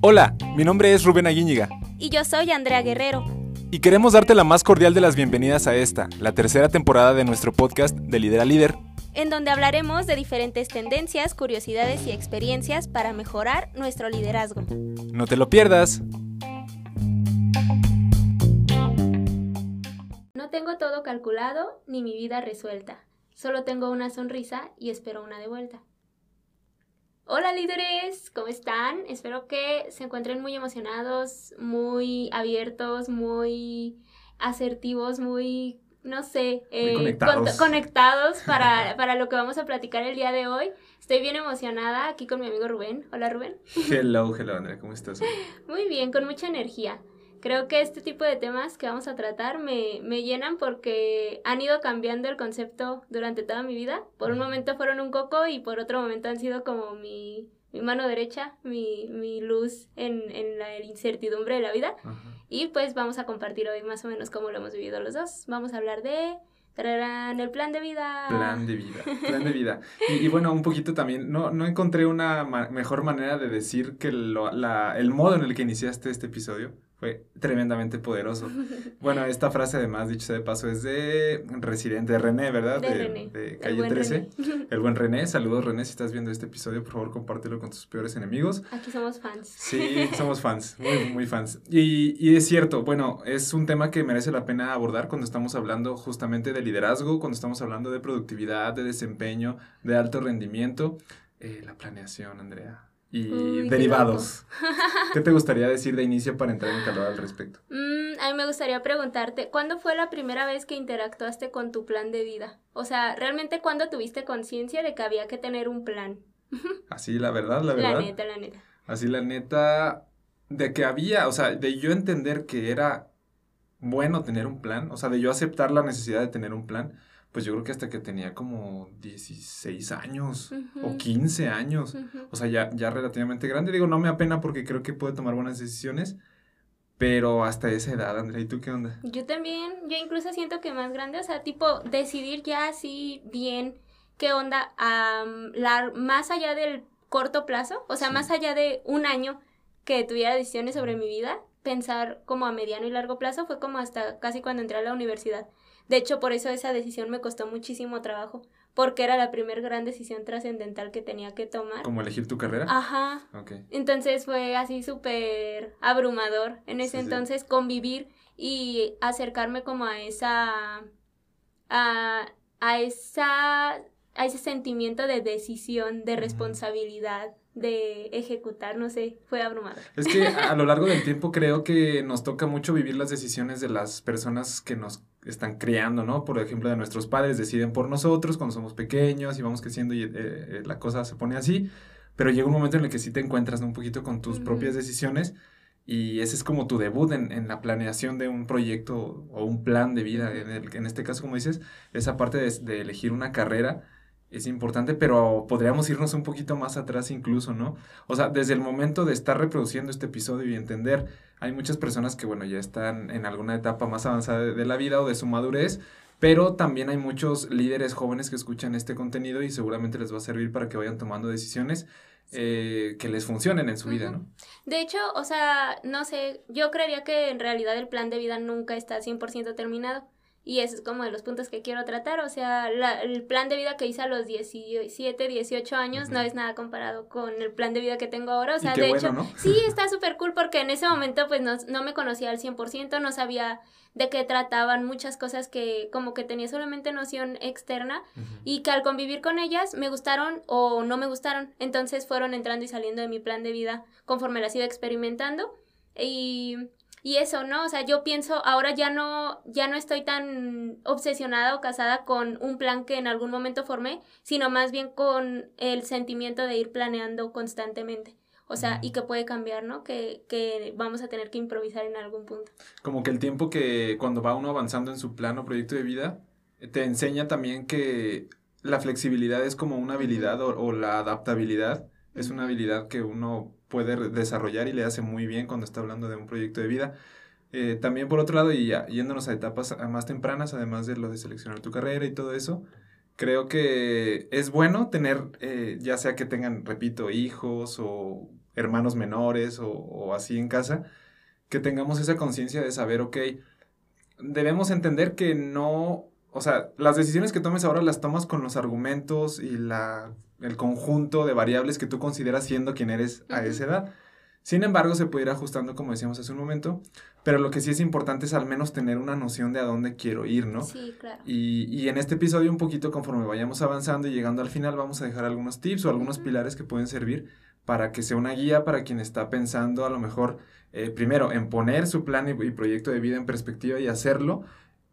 Hola, mi nombre es Rubén Aguíñiga. Y yo soy Andrea Guerrero. Y queremos darte la más cordial de las bienvenidas a esta, la tercera temporada de nuestro podcast de Lidera Líder. En donde hablaremos de diferentes tendencias, curiosidades y experiencias para mejorar nuestro liderazgo. No te lo pierdas. No tengo todo calculado ni mi vida resuelta. Solo tengo una sonrisa y espero una de vuelta. Hola líderes, ¿cómo están? Espero que se encuentren muy emocionados, muy abiertos, muy asertivos, muy, no sé, eh, conectados, conectados para, para, lo que vamos a platicar el día de hoy. Estoy bien emocionada aquí con mi amigo Rubén. Hola Rubén. Hello, hello Andrea, ¿cómo estás? Muy bien, con mucha energía. Creo que este tipo de temas que vamos a tratar me, me, llenan porque han ido cambiando el concepto durante toda mi vida. Por un momento fueron un coco y por otro momento han sido como mi, mi mano derecha, mi, mi luz en, en, la incertidumbre de la vida. Y pues vamos a compartir hoy más o menos cómo lo hemos vivido los dos. Vamos a hablar de el plan de vida. Plan de vida, plan de vida. Y, y bueno, un poquito también, no, no encontré una mejor manera de decir que lo, la, el modo en el que iniciaste este episodio fue tremendamente poderoso. Bueno, esta frase además, dicho sea de paso, es de Residente, de René, ¿verdad? De, René. de Calle 13. El buen René. Saludos René, si estás viendo este episodio, por favor compártelo con tus peores enemigos. Aquí somos fans. Sí, somos fans, muy, muy fans. Y, y es cierto, bueno, es un tema que merece la pena abordar cuando estamos hablando justamente de liderazgo, cuando estamos hablando de productividad, de desempeño, de alto rendimiento. Eh, la planeación, Andrea y derivados. Qué, te gustaría decir de inicio para entrar en calor al respecto? Mm, a mí me gustaría preguntarte, ¿cuándo fue la primera vez que interactuaste con tu plan de vida? O sea, ¿realmente cuándo tuviste conciencia de que había que tener un plan? Así, la verdad, la verdad. La neta, la neta. Así, la neta, de que había, o sea, de yo entender que era bueno tener un plan, o sea, de yo aceptar la necesidad de tener un plan pues yo creo que hasta que tenía como 16 años o 15 años. O sea, ya, ya relativamente grande. Digo, no me apena porque creo que puede tomar buenas decisiones. Pero hasta esa edad, Andrea, ¿y tú qué onda? Yo también, yo incluso siento que más grande, o sea, tipo, decidir ya así bien qué onda, más allá del corto plazo, o sea, más allá de un año que tuviera decisiones sobre mi vida, pensar como a mediano y largo plazo fue como hasta casi cuando entré a la universidad. De hecho, por eso esa decisión me costó muchísimo trabajo, porque era la primera gran decisión trascendental que tenía que tomar. ¿Como elegir tu carrera? Ajá. Entonces fue así súper abrumador en ese entonces convivir y acercarme como a esa... a, a esa a ese sentimiento de decisión, de responsabilidad, de ejecutar, no sé, fue abrumador. Es que a lo largo del tiempo creo que nos toca mucho vivir las decisiones de las personas que nos están criando, ¿no? Por ejemplo, de nuestros padres deciden por nosotros cuando somos pequeños y vamos creciendo y eh, eh, la cosa se pone así, pero llega un momento en el que sí te encuentras un poquito con tus propias decisiones y ese es como tu debut en, en, la planeación de un proyecto o un plan de vida. En, el, en este caso, como dices, esa parte de, de elegir una carrera es importante, pero podríamos irnos un poquito más atrás incluso, ¿no? O sea, desde el momento de estar reproduciendo este episodio y entender, hay muchas personas que, bueno, ya están en alguna etapa más avanzada de, la vida o de su madurez, pero también hay muchos líderes jóvenes que escuchan este contenido y seguramente les va a servir para que vayan tomando decisiones eh, que les funcionen en su vida, ¿no? De hecho, o sea, no sé, yo creería que en realidad el plan de vida nunca está 100% terminado. Y es como de los puntos que quiero tratar. O sea, el plan de vida que hice a los 17, 18 años no es nada comparado con el plan de vida que tengo ahora. O sea, de hecho, sí, está súper cool porque en ese momento pues no, no me conocía al 100%, no sabía de qué trataban muchas cosas que como que tenía solamente noción externa y que al convivir con ellas me gustaron o no me gustaron. Entonces fueron entrando y saliendo de mi plan de vida conforme las iba experimentando. Y y eso, ¿no? O sea, yo pienso, ahora ya no, ya no estoy tan obsesionada o casada con un plan que en algún momento formé, sino más bien con el sentimiento de ir planeando constantemente. O sea, y que puede cambiar, ¿no? Que, que vamos a tener que improvisar en algún punto. Como que el tiempo que cuando va uno avanzando en su plan o proyecto de vida, te enseña también que la flexibilidad es como una habilidad o, o la adaptabilidad es una habilidad que uno puede desarrollar y le hace muy bien cuando está hablando de un proyecto de vida. Eh, también por otro lado, y yéndonos a etapas más tempranas, además de lo de seleccionar tu carrera y todo eso, creo que es bueno tener, eh, ya sea que tengan, repito, hijos o hermanos menores o, o así en casa, que tengamos esa conciencia de saber, ok, debemos entender que no, o sea, las decisiones que tomes ahora las tomas con los argumentos y la, el conjunto de variables que tú consideras siendo quien eres a esa edad. Sin embargo, se puede ir ajustando, como decíamos hace un momento, pero lo que sí es importante es al menos tener una noción de a dónde quiero ir, ¿no? Sí, claro. Y, y en este episodio, un poquito conforme vayamos avanzando y llegando al final, vamos a dejar algunos tips o algunos pilares que pueden servir para que sea una guía para quien está pensando a lo mejor, eh, primero, en poner su plan y, y proyecto de vida en perspectiva y hacerlo,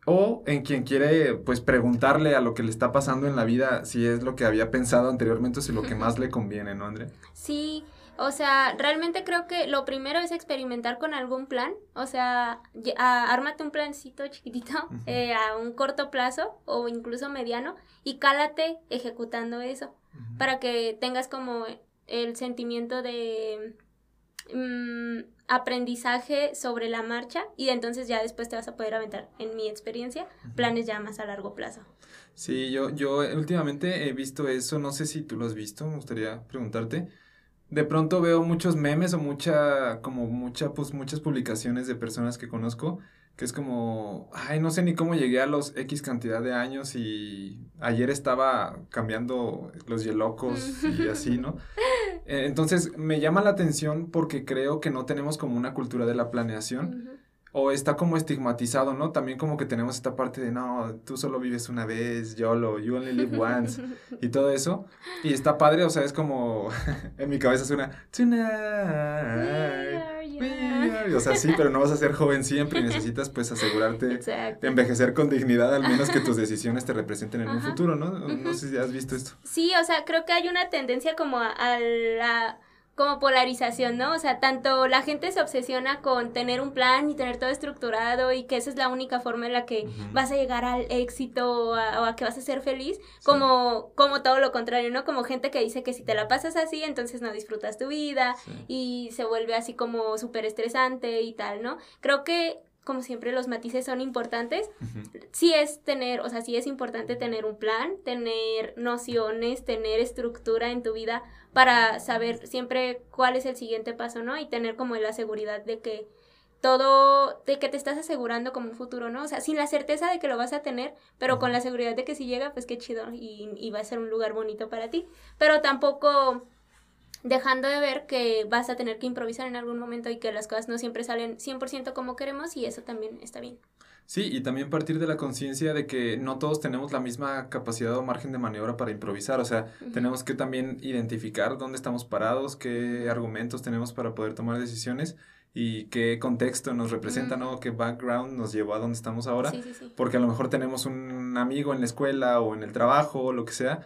o en quien quiere pues preguntarle a lo que le está pasando en la vida si es lo que había pensado anteriormente o si lo que más le conviene, ¿no, Andrea? Sí, o sea, realmente creo que lo primero es experimentar con algún plan, o sea, a- ármate un plancito chiquitito eh, a un corto plazo o incluso mediano y cálate ejecutando eso para que tengas como el sentimiento de mm, aprendizaje sobre la marcha y entonces ya después te vas a poder aventar, en mi experiencia, planes ya más a largo plazo. Sí, yo, yo últimamente he visto eso, no sé si tú lo has visto, me gustaría preguntarte. De pronto veo muchos memes o mucha, como mucha, pues muchas publicaciones de personas que conozco, que es como, ay, no sé ni cómo llegué a los X cantidad de años y ayer estaba cambiando los yelocos y así, ¿no? Eh, Entonces me llama la atención porque creo que no tenemos como una cultura de la planeación Ujú. o está como estigmatizado, ¿no? También como que tenemos esta parte de, no, tú solo vives una vez, YOLO, you only live once, y todo eso. Y está padre, o sea, es como, en mi cabeza suena, tonight, We we are young. are", o sea, sí, pero no vas a ser joven siempre y necesitas pues asegurarte Exacto. de envejecer con dignidad, al menos que tus decisiones te representen en un futuro, ¿no? No sé si has visto esto. Sí, o sea, creo que hay una tendencia como a, a la como polarización, ¿no? O sea, tanto la gente se obsesiona con tener un plan y tener todo estructurado y que esa es la única forma en la que vas a llegar al éxito o a, o a que vas a ser feliz, como, como todo lo contrario, ¿no? Como gente que dice que si te la pasas así, entonces no disfrutas tu vida Sí. y se vuelve así como súper estresante y tal, ¿no? Creo que, como siempre, los matices son importantes Ujú. sí es tener, o sea, sí es importante tener un plan, tener nociones, tener estructura en tu vida para saber siempre cuál es el siguiente paso, ¿no? Y tener como la seguridad de que todo, de que te estás asegurando como un futuro, ¿no? O sea, sin la certeza de que lo vas a tener, pero con la seguridad de que si llega, pues qué chido y, y va a ser un lugar bonito para ti. Pero tampoco dejando de ver que vas a tener que improvisar en algún momento y que las cosas no siempre salen 100% como queremos y eso también está bien. Sí, y también partir de la conciencia de que no todos tenemos la misma capacidad o margen de maniobra para improvisar, o sea, tenemos que también identificar dónde estamos parados, qué argumentos tenemos para poder tomar decisiones y qué contexto nos representa, ¿no? Qué background nos llevó a donde estamos ahora, Sí, sí, sí. porque a lo mejor tenemos un amigo en la escuela o en el trabajo o lo que sea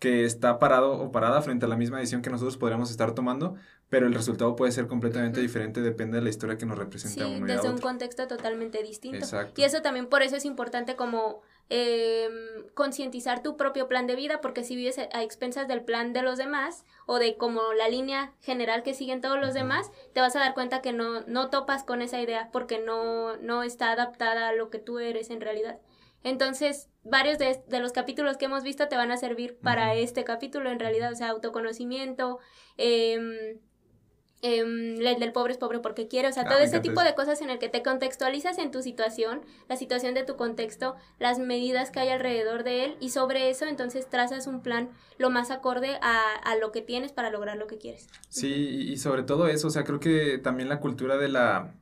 que está parado o parada frente a la misma decisión que nosotros podríamos estar tomando, pero el resultado puede ser completamente diferente, depende de la historia que nos representa a Sí, uno y a desde un contexto totalmente distinto. Exacto. Y eso también, por eso es importante como eh, concientizar tu propio plan de vida, porque si vives a expensas del plan de los demás o de como la línea general que siguen todos los demás, te vas a dar cuenta que no, no topas con esa idea porque no, no está adaptada a lo que tú eres en realidad. Entonces, varios de, de los capítulos que hemos visto te van a servir para este capítulo en realidad, o sea, autoconocimiento, em, em, el del pobre es pobre porque quiere, o sea, Ah, todo encanta tipo eso. de cosas en el que te contextualizas en tu situación, la situación de tu contexto, las medidas que hay alrededor de él y sobre eso entonces trazas un plan lo más acorde a, a lo que tienes para lograr lo que quieres. Sí, y y sobre todo eso, o sea, creo que también la cultura de la,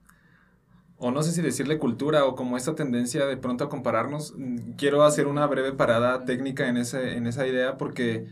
o no sé si decirle cultura o como esta tendencia de pronto a compararnos, mm, quiero hacer una breve parada técnica en ese, en esa idea porque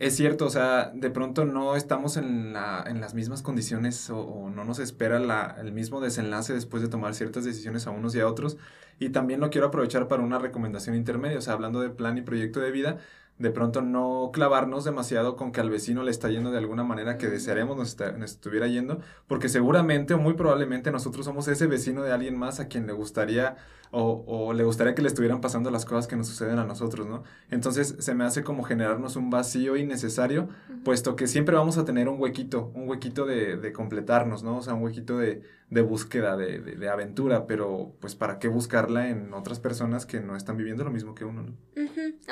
es cierto, o sea, de pronto no estamos en, la, en las mismas condiciones o, o no nos espera la, el mismo desenlace después de tomar ciertas decisiones a unos y a otros. Y también lo quiero aprovechar para una recomendación intermedia, o sea, hablando de plan y proyecto de vida, de pronto no clavarnos demasiado con que al vecino le está yendo de alguna manera que Ujú. desearíamos nos, nos estuviera yendo, porque seguramente o muy probablemente nosotros somos ese vecino de alguien más a quien le gustaría o, o le gustaría que le estuvieran pasando las cosas que nos suceden a nosotros, ¿no? Entonces se me hace como generarnos un vacío innecesario, puesto que siempre vamos a tener un huequito, un huequito de, de completarnos, ¿no? O sea, un huequito de, de búsqueda, de, de, aventura, pero pues ¿para qué buscarla en otras personas que no están viviendo lo mismo que uno, ¿no?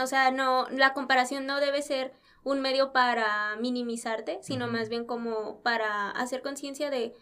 O sea, no, la comparación no debe ser un medio para minimizarte, sino más bien como para hacer conciencia de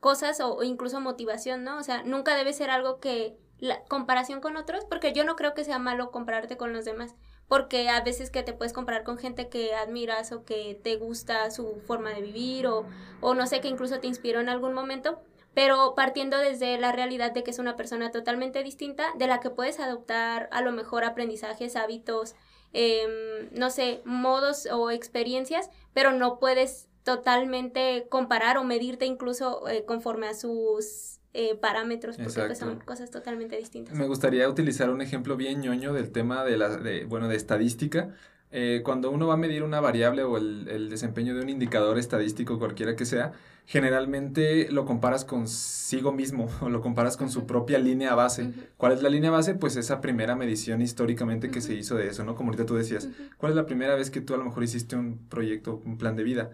cosas o, incluso motivación, ¿no? O sea, nunca debe ser algo que la comparación con otros, porque yo no creo que sea malo compararte con los demás, porque a veces que te puedes comparar con gente que admiras o que te gusta su forma de vivir o, o no sé, que incluso te inspiró en algún momento, pero partiendo desde la realidad de que es una persona totalmente distinta, de la que puedes adoptar a lo mejor aprendizajes, hábitos, em, no sé, modos o experiencias, pero no puedes totalmente comparar o medirte incluso eh, conforme a sus eh, parámetros, porque pues, son cosas totalmente distintas. Me gustaría utilizar un ejemplo bien ñoño del tema de la, de, bueno, de estadística. Eh, cuando uno va a medir una variable o el, el, desempeño de un indicador estadístico, cualquiera que sea, generalmente lo comparas consigo mismo o lo comparas con su propia línea base. ¿Cuál es la línea base? Pues esa primera medición históricamente que se hizo de eso, ¿no? Como ahorita tú decías, ¿cuál es la primera vez que tú a lo mejor hiciste un proyecto, un plan de vida?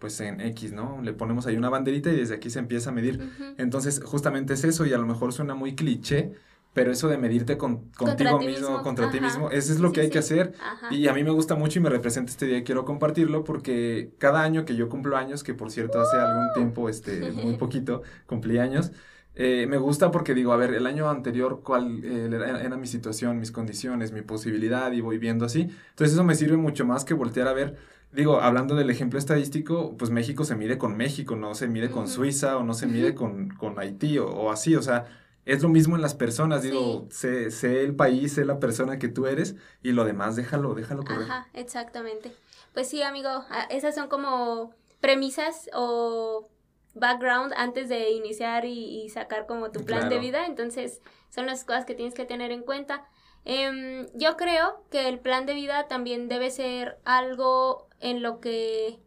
Pues en X, ¿no? Le ponemos ahí una banderita y desde aquí se empieza a medir. Entonces, justamente es eso y a lo mejor suena muy cliché, pero eso de medirte con, contigo mismo, contra ti mismo, eso es lo que hay que hacer. Y a mí me gusta mucho y me representa este día y quiero compartirlo porque cada año que yo cumplo años, que por cierto hace algún tiempo, este, muy poquito, cumplí años, eh, me gusta porque digo, a ver, el año anterior, ¿cuál eh, era, era, mi situación, mis condiciones, mi posibilidad? Y voy viendo así. Entonces eso me sirve mucho más que voltear a ver digo, hablando del ejemplo estadístico, pues México se mide con México, no se mide con Suiza o no se mide con, con Haití o, así, o sea, es lo mismo en las personas, digo, sé, sé, el país, sé la persona que tú eres y lo demás déjalo, déjalo correr. Ajá, exactamente. Pues sí, amigo, ah, esas son como premisas o background antes de iniciar y, sacar como tu plan de vida, entonces son las cosas que tienes que tener en cuenta. Em, yo creo que el plan de vida también debe ser algo en lo que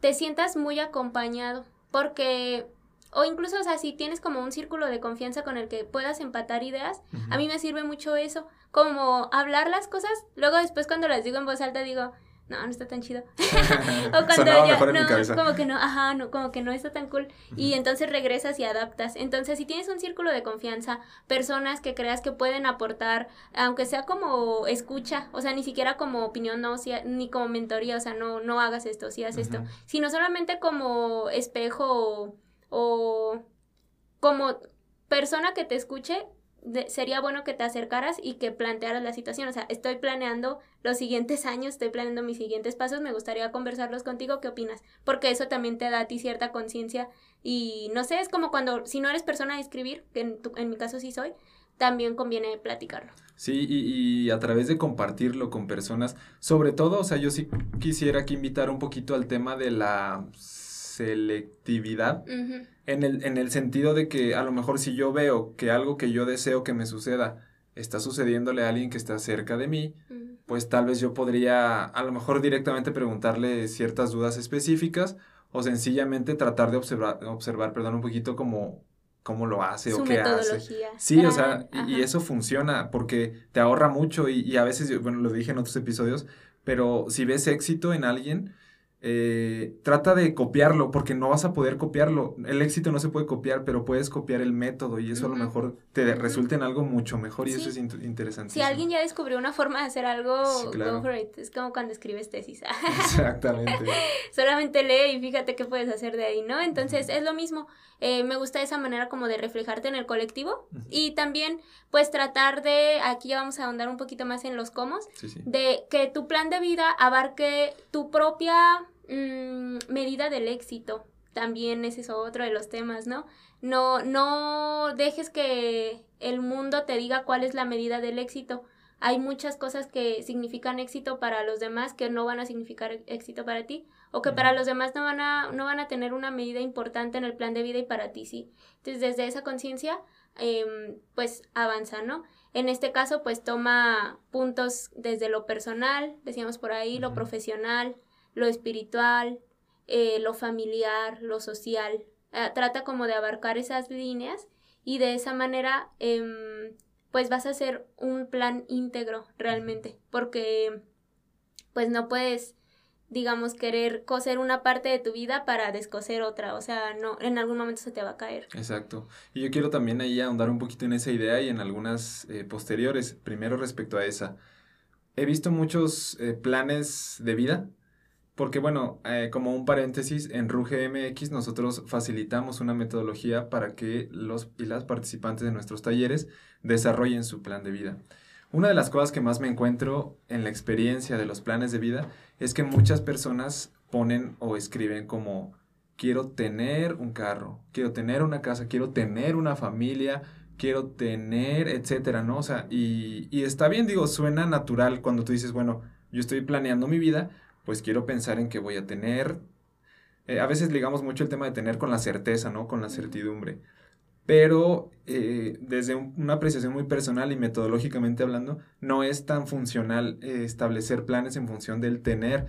te sientas muy acompañado, porque, o incluso, o sea, si tienes como un círculo de confianza con el que puedas empatar ideas, a mí me sirve mucho eso, como hablar las cosas, luego después cuando las digo en voz alta digo, no, no está tan chido. o cuando ya, no, como que no, ajá, no, como que no está tan cool. Y entonces regresas y adaptas. Entonces, si tienes un círculo de confianza, personas que creas que pueden aportar, aunque sea como escucha, o sea, ni siquiera como opinión, no, ni como mentoría, o sea, no, no hagas esto, si hagas esto, sino solamente como espejo o como persona que te escuche sería bueno que te acercaras y que plantearas la situación. O sea, estoy planeando los siguientes años, estoy planeando mis siguientes pasos, me gustaría conversarlos contigo, ¿qué opinas? Porque eso también te da a ti cierta conciencia y no sé, es como cuando, si no eres persona de escribir, que en, en mi caso sí soy, también conviene platicarlo. Sí, y, y, a través de compartirlo con personas, sobre todo, o sea, yo sí quisiera que invitar un poquito al tema de la selectividad en, el, en el sentido de que a lo mejor si yo veo que algo que yo deseo que me suceda está sucediéndole a alguien que está cerca de mí, pues tal vez yo podría a lo mejor directamente preguntarle ciertas dudas específicas o sencillamente tratar de observar, observar perdón, un poquito como cómo lo hace o qué hace. Sí, o sea, y, eso funciona porque te ahorra mucho y, y, a veces, bueno, lo dije en otros episodios, pero si ves éxito en alguien, eh, trata de copiarlo, porque no vas a poder copiarlo. El éxito no se puede copiar, pero puedes copiar el método y eso a lo mejor te resulta en algo mucho mejor y eso es interesante. Si alguien ya descubrió una forma de hacer algo, go for it. Es como cuando escribes tesis. Exactamente. Solamente lee y fíjate qué puedes hacer de ahí, ¿no? Entonces es lo mismo. Eh, me gusta esa manera como de reflejarte en el colectivo y también pues tratar de, aquí ya vamos a ahondar un poquito más en los cómo, de que tu plan de vida abarque tu propia Mm, medida del éxito. También ese es otro de los temas, ¿no? No, no dejes que el mundo te diga cuál es la medida del éxito. Hay muchas cosas que significan éxito para los demás que no van a significar éxito para ti o que para los demás no van a, no van a tener una medida importante en el plan de vida y para ti sí. Entonces, desde esa conciencia, em, pues avanza, ¿no? En este caso, pues toma puntos desde lo personal, decíamos por ahí, lo profesional, lo espiritual, eh, lo familiar, lo social. Eh, trata como de abarcar esas líneas y de esa manera em, pues vas a hacer un plan íntegro realmente porque pues no puedes digamos querer coser una parte de tu vida para descoser otra, o sea, no en algún momento se te va a caer. Exacto. Y yo quiero también ahí ahondar un poquito en esa idea y en algunas eh, posteriores. Primero respecto a esa he visto muchos eh, planes de vida, porque bueno, eh, como un paréntesis, en Ruge MX nosotros facilitamos una metodología para que los y las participantes de nuestros talleres desarrollen su plan de vida. Una de las cosas que más me encuentro en la experiencia de los planes de vida es que muchas personas ponen o escriben como quiero tener un carro, quiero tener una casa, quiero tener una familia, quiero tener, etcétera, ¿no? O sea, y, y está bien, digo, suena natural cuando tú dices, bueno, yo estoy planeando mi vida, pues quiero pensar en que voy a tener. Eh, a veces ligamos mucho el tema de tener con la certeza, ¿no? Con la certidumbre. Pero eh, desde una apreciación muy personal y metodológicamente hablando, no es tan funcional eh, establecer planes en función del tener,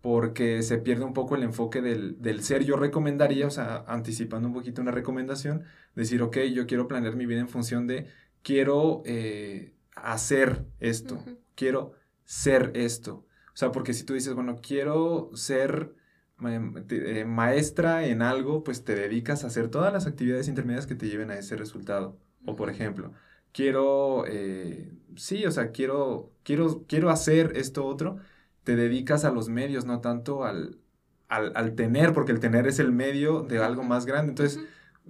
porque se pierde un poco el enfoque del, del, ser. Yo recomendaría, o sea, anticipando un poquito una recomendación, decir, ok, yo quiero planear mi vida en función de, quiero hacer esto, quiero ser esto. O sea, porque si tú dices, bueno, quiero ser eh, maestra en algo, pues te dedicas a hacer todas las actividades intermedias que te lleven a ese resultado. O por ejemplo, quiero, eh, sí, o sea, quiero, quiero, quiero hacer esto otro, te dedicas a los medios, no tanto al, al, al tener, porque el tener es el medio de algo más grande. Entonces,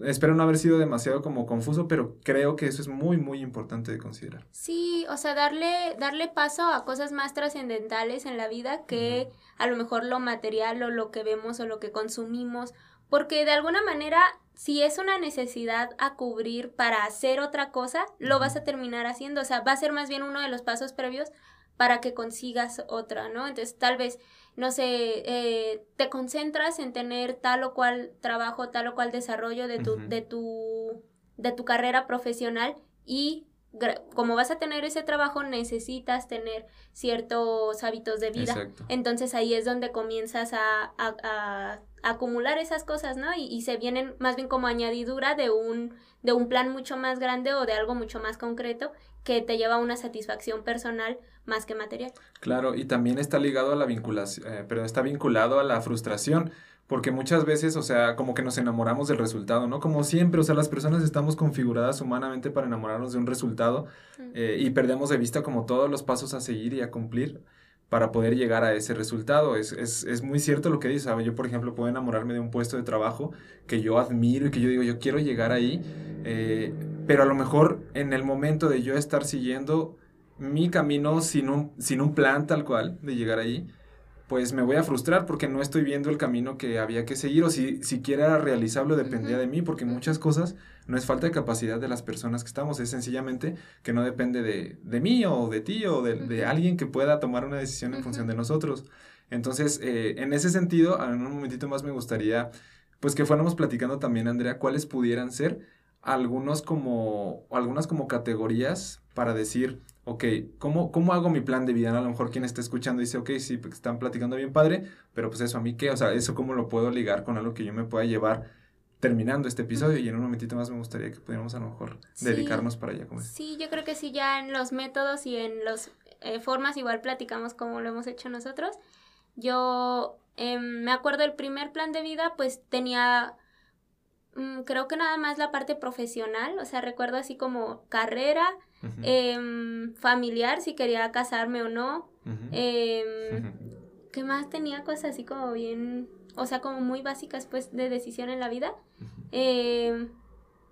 Espero no haber sido demasiado como confuso, pero creo que eso es muy, muy importante de considerar. Sí, o sea, darle, darle paso a cosas más trascendentales en la vida que a lo mejor lo material o lo que vemos o lo que consumimos, porque de alguna manera, si es una necesidad a cubrir para hacer otra cosa, lo vas a terminar haciendo, o sea, va a ser más bien uno de los pasos previos para que consigas otra, ¿no? Entonces, tal vez no sé, eh, te concentras en tener tal o cual trabajo, tal o cual desarrollo de tu, de tu, de tu carrera profesional y como vas a tener ese trabajo necesitas tener ciertos hábitos de vida. Entonces ahí es donde comienzas a, a, acumular esas cosas, ¿no? Y, y, se vienen más bien como añadidura de un, de un plan mucho más grande o de algo mucho más concreto que te lleva a una satisfacción personal más que material. Claro, y también está ligado a la vinculación, eh, pero está vinculado a la frustración, porque muchas veces, o sea, como que nos enamoramos del resultado, ¿no? Como siempre, o sea, las personas estamos configuradas humanamente para enamorarnos de un resultado eh, y perdemos de vista como todos los pasos a seguir y a cumplir para poder llegar a ese resultado. Es, es, es muy cierto lo que dices. Yo, por ejemplo, puedo enamorarme de un puesto de trabajo que yo admiro y que yo digo, yo quiero llegar ahí, eh, pero a lo mejor en el momento de yo estar siguiendo mi camino sin un, sin un plan tal cual de llegar ahí, pues me voy a frustrar porque no estoy viendo el camino que había que seguir o si siquiera era realizable dependía de mí, porque muchas cosas no es falta de capacidad de las personas que estamos, es sencillamente que no depende de, de mí o de ti o de, de, alguien que pueda tomar una decisión en función de nosotros. Entonces, eh, en ese sentido, en un momentito más me gustaría, pues que fuéramos platicando también, Andrea, cuáles pudieran ser algunos como, algunas como categorías para decir, ok, ¿cómo, ¿cómo hago mi plan de vida? A lo mejor quien está escuchando dice, ok, sí, pues están platicando bien padre, pero pues eso a mí qué, o sea, eso cómo lo puedo ligar con algo que yo me pueda llevar terminando este episodio y en un momentito más me gustaría que pudiéramos a lo mejor dedicarnos para allá. Como sí, yo creo que sí, ya en los métodos y en las eh, formas igual platicamos como lo hemos hecho nosotros. Yo em, me acuerdo el primer plan de vida, pues tenía Mm, creo que nada más la parte profesional, o sea, recuerdo así como carrera, em, familiar, si quería casarme o no. Em, ¿Qué más tenía cosas así como bien, o sea, como muy básicas pues de decisión en la vida?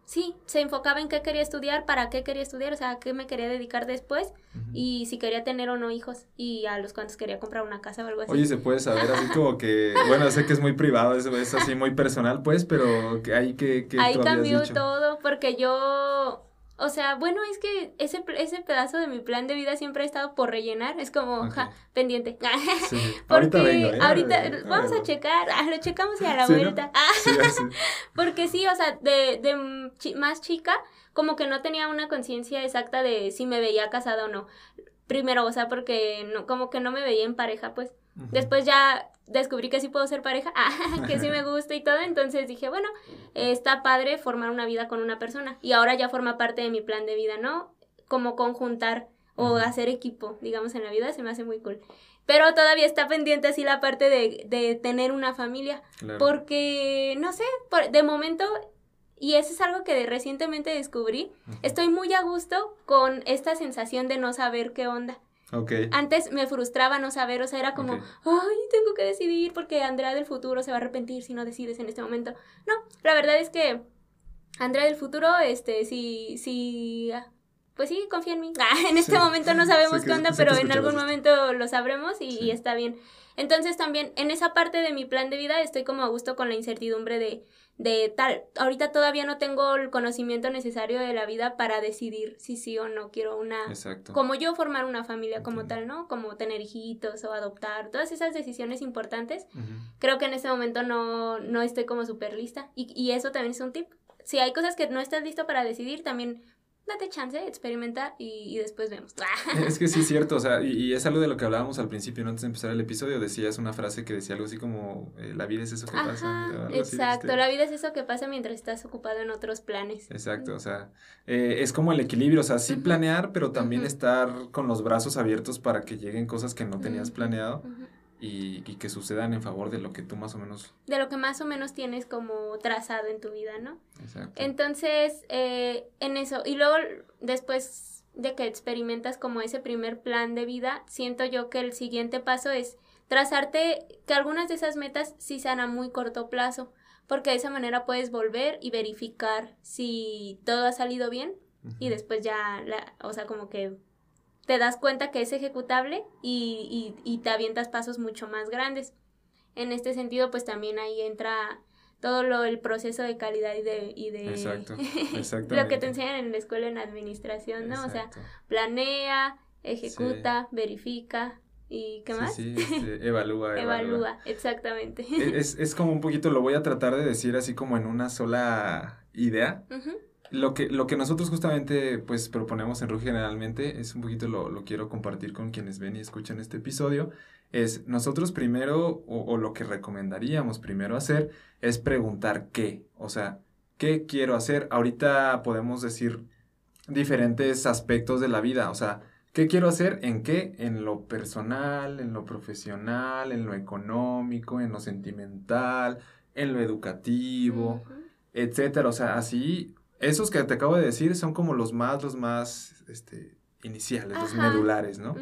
sí, se enfocaba en qué quería estudiar, para qué quería estudiar, o sea, a qué me quería dedicar después y si quería tener o no hijos y a los cuantos quería comprar una casa o algo así. Oye, se puede saber así como que, bueno, sé que es muy privado, es, es así muy personal, pues, pero que ahí que... que ahí cambió todo porque yo o sea, bueno, es que ese, ese pedazo de mi plan de vida siempre ha estado por rellenar. Es como, ja, pendiente. porque ahorita, ahorita vamos a checar, ah, lo checamos y a la vuelta. porque sí, o sea, de, de más chica, como que no tenía una conciencia exacta de si me veía casada o no. Primero, o sea, porque no, como que no me veía en pareja, pues. Después ya descubrí que sí puedo ser pareja, ah, que sí me gusta y todo, entonces dije, bueno, está padre formar una vida con una persona y ahora ya forma parte de mi plan de vida, ¿no? Como conjuntar o hacer equipo, digamos, en la vida, se me hace muy cool. Pero todavía está pendiente así la parte de, de tener una familia, porque, no sé, de momento, y eso es algo que recientemente descubrí, estoy muy a gusto con esta sensación de no saber qué onda. Okay. Antes me frustraba no saber, o sea, era como, ay, tengo que decidir porque Andrea del futuro se va a arrepentir si no decides en este momento. No, la verdad es que Andrea del futuro, este, sí, sí, pues sí, confía en mí. Ah, en este momento no sabemos qué onda, pero en algún momento lo sabremos y, está bien. Entonces también en esa parte de mi plan de vida estoy como a gusto con la incertidumbre de, de tal, ahorita todavía no tengo el conocimiento necesario de la vida para decidir si sí o no quiero una, como yo formar una familia como tal, ¿no? Como tener hijitos o adoptar, todas esas decisiones importantes. Creo que en este momento no, no estoy como súper lista y, y eso también es un tip. Si hay cosas que no estás listo para decidir, también date chance, experimenta y, después vemos. es que sí es cierto, o sea, y, es algo de lo que hablábamos al principio, ¿no? antes de empezar el episodio, decías una frase que decía algo así como, eh, la vida es eso que pasa. exacto, la vida es eso que pasa mientras estás ocupado en otros planes. Exacto, o sea, eh, es como el equilibrio, o sea, sí planear, pero también estar con los brazos abiertos para que lleguen cosas que no tenías planeado y, que sucedan en favor de lo que tú más o menos... De lo que más o menos tienes como trazado en tu vida, ¿no? Exacto. Entonces, eh, en eso, y luego después de que experimentas como ese primer plan de vida, siento yo que el siguiente paso es trazarte que algunas de esas metas sí sean a muy corto plazo, porque de esa manera puedes volver y verificar si todo ha salido bien y después ya, la, o sea, como que te das cuenta que es ejecutable y, y, te avientas pasos mucho más grandes. En este sentido, pues también ahí entra todo lo, el proceso de calidad y de, y de Exacto, lo que te enseñan en la escuela en administración, ¿no? O sea, planea, ejecuta, verifica, ¿Y qué más? Sí, este, evalúa, evalúa. exactamente. Es, es, como un poquito, lo voy a tratar de decir así como en una sola idea, lo que, lo que nosotros justamente pues proponemos en RU generalmente, es un poquito lo, lo, quiero compartir con quienes ven y escuchan este episodio, es nosotros primero, o, o, lo que recomendaríamos primero hacer, es preguntar qué, o sea, ¿qué quiero hacer? Ahorita podemos decir diferentes aspectos de la vida, o sea, ¿qué quiero hacer? ¿En qué? En lo personal, en lo profesional, en lo económico, en lo sentimental, en lo educativo, etcétera, o sea, así esos que te acabo de decir son como los más, los más, este, iniciales, los medulares, ¿no?